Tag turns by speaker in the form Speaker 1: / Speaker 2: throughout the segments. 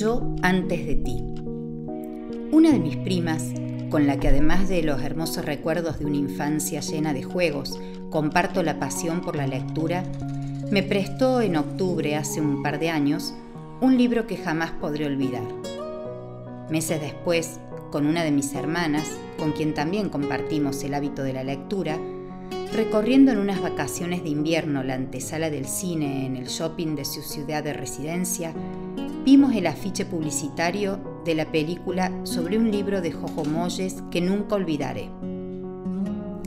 Speaker 1: Yo antes de ti. Una de mis primas, con la que además de los hermosos recuerdos de una infancia llena de juegos, comparto la pasión por la lectura, me prestó en octubre hace un par de años un libro que jamás podré olvidar. Meses después, con una de mis hermanas, con quien también compartimos el hábito de la lectura, recorriendo en unas vacaciones de invierno la antesala del cine en el shopping de su ciudad de residencia, vimos el afiche publicitario de la película sobre un libro de Jojo Moyes que nunca olvidaré.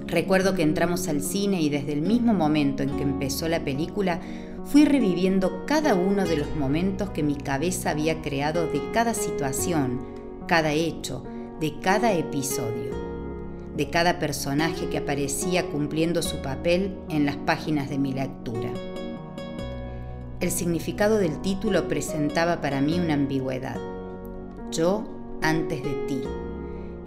Speaker 1: Recuerdo que entramos al cine y desde el mismo momento en que empezó la película fui reviviendo cada uno de los momentos que mi cabeza había creado de cada situación, cada hecho, de cada episodio, de cada personaje que aparecía cumpliendo su papel en las páginas de mi lectura. El significado del título presentaba para mí una ambigüedad. Yo antes de ti,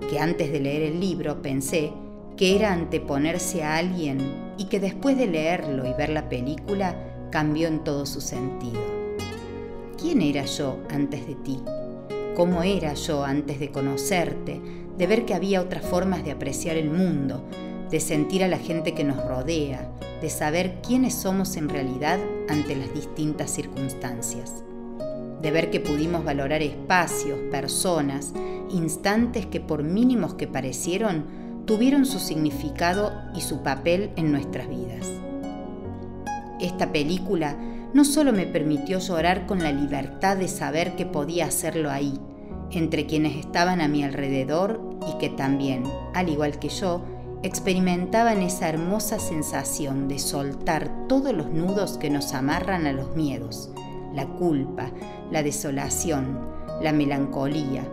Speaker 1: que antes de leer el libro pensé que era anteponerse a alguien y que después de leerlo y ver la película cambió en todo su sentido. ¿Quién era yo antes de ti? ¿Cómo era yo antes de conocerte, de ver que había otras formas de apreciar el mundo, de sentir a la gente que nos rodea, de saber quiénes somos en realidad ante las distintas circunstancias, de ver que pudimos valorar espacios, personas, instantes que por mínimos que parecieron, tuvieron su significado y su papel en nuestras vidas. Esta película no solo me permitió llorar con la libertad de saber que podía hacerlo ahí, entre quienes estaban a mi alrededor y que también, al igual que yo, experimentaban esa hermosa sensación de soltar todos los nudos que nos amarran a los miedos, la culpa, la desolación, la melancolía,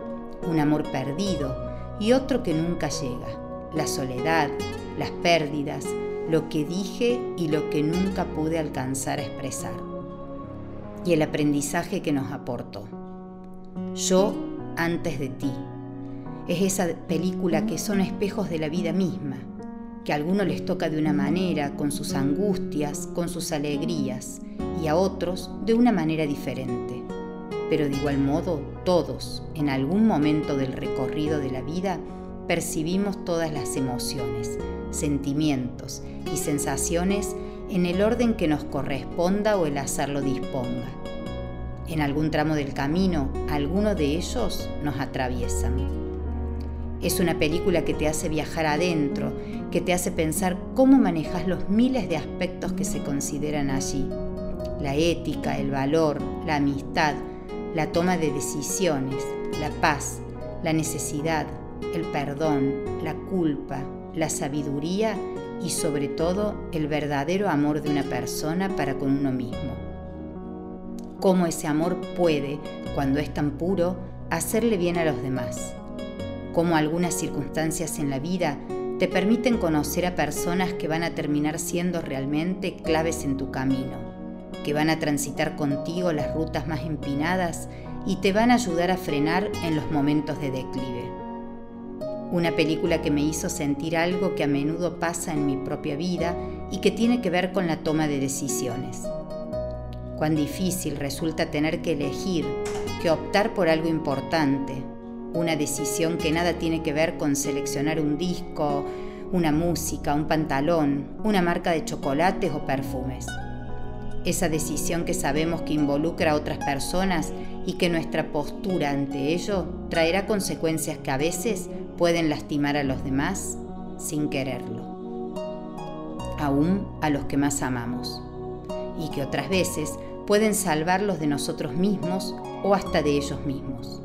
Speaker 1: un amor perdido y otro que nunca llega, la soledad, las pérdidas, lo que dije y lo que nunca pude alcanzar a expresar, y el aprendizaje que nos aportó. Yo antes de ti, es esa película que son espejos de la vida misma, que a algunos les toca de una manera, con sus angustias, con sus alegrías, y a otros de una manera diferente. Pero de igual modo, todos, en algún momento del recorrido de la vida, percibimos todas las emociones, sentimientos y sensaciones en el orden que nos corresponda o el azar lo disponga. En algún tramo del camino, alguno de ellos nos atraviesan. Es una película que te hace viajar adentro, que te hace pensar cómo manejas los miles de aspectos que se consideran allí. La ética, el valor, la amistad, la toma de decisiones, la paz, la necesidad, el perdón, la culpa, la sabiduría y sobre todo el verdadero amor de una persona para con uno mismo. Cómo ese amor puede, cuando es tan puro, hacerle bien a los demás cómo algunas circunstancias en la vida te permiten conocer a personas que van a terminar siendo realmente claves en tu camino, que van a transitar contigo las rutas más empinadas y te van a ayudar a frenar en los momentos de declive. Una película que me hizo sentir algo que a menudo pasa en mi propia vida y que tiene que ver con la toma de decisiones. Cuán difícil resulta tener que elegir, que optar por algo importante, una decisión que nada tiene que ver con seleccionar un disco, una música, un pantalón, una marca de chocolates o perfumes. Esa decisión que sabemos que involucra a otras personas y que nuestra postura ante ello traerá consecuencias que a veces pueden lastimar a los demás sin quererlo, aún a los que más amamos, y que otras veces pueden salvarlos de nosotros mismos o hasta de ellos mismos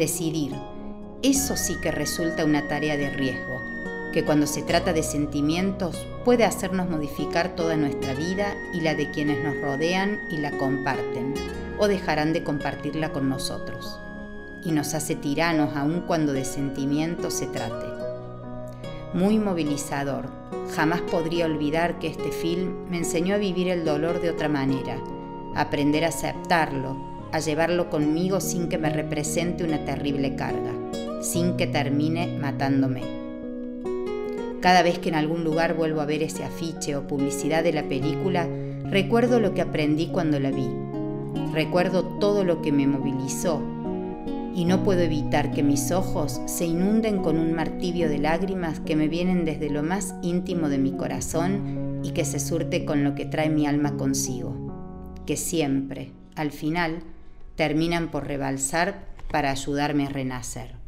Speaker 1: decidir. Eso sí que resulta una tarea de riesgo, que cuando se trata de sentimientos puede hacernos modificar toda nuestra vida y la de quienes nos rodean y la comparten, o dejarán de compartirla con nosotros. Y nos hace tiranos aun cuando de sentimientos se trate. Muy movilizador. Jamás podría olvidar que este film me enseñó a vivir el dolor de otra manera, aprender a aceptarlo, a llevarlo conmigo sin que me represente una terrible carga, sin que termine matándome. Cada vez que en algún lugar vuelvo a ver ese afiche o publicidad de la película, recuerdo lo que aprendí cuando la vi, Recuerdo todo lo que me movilizó y no puedo evitar que mis ojos se inunden con un martirio de lágrimas que me vienen desde lo más íntimo de mi corazón y que se surte con lo que trae mi alma consigo, que siempre, al final, terminan por rebalsar para ayudarme a renacer.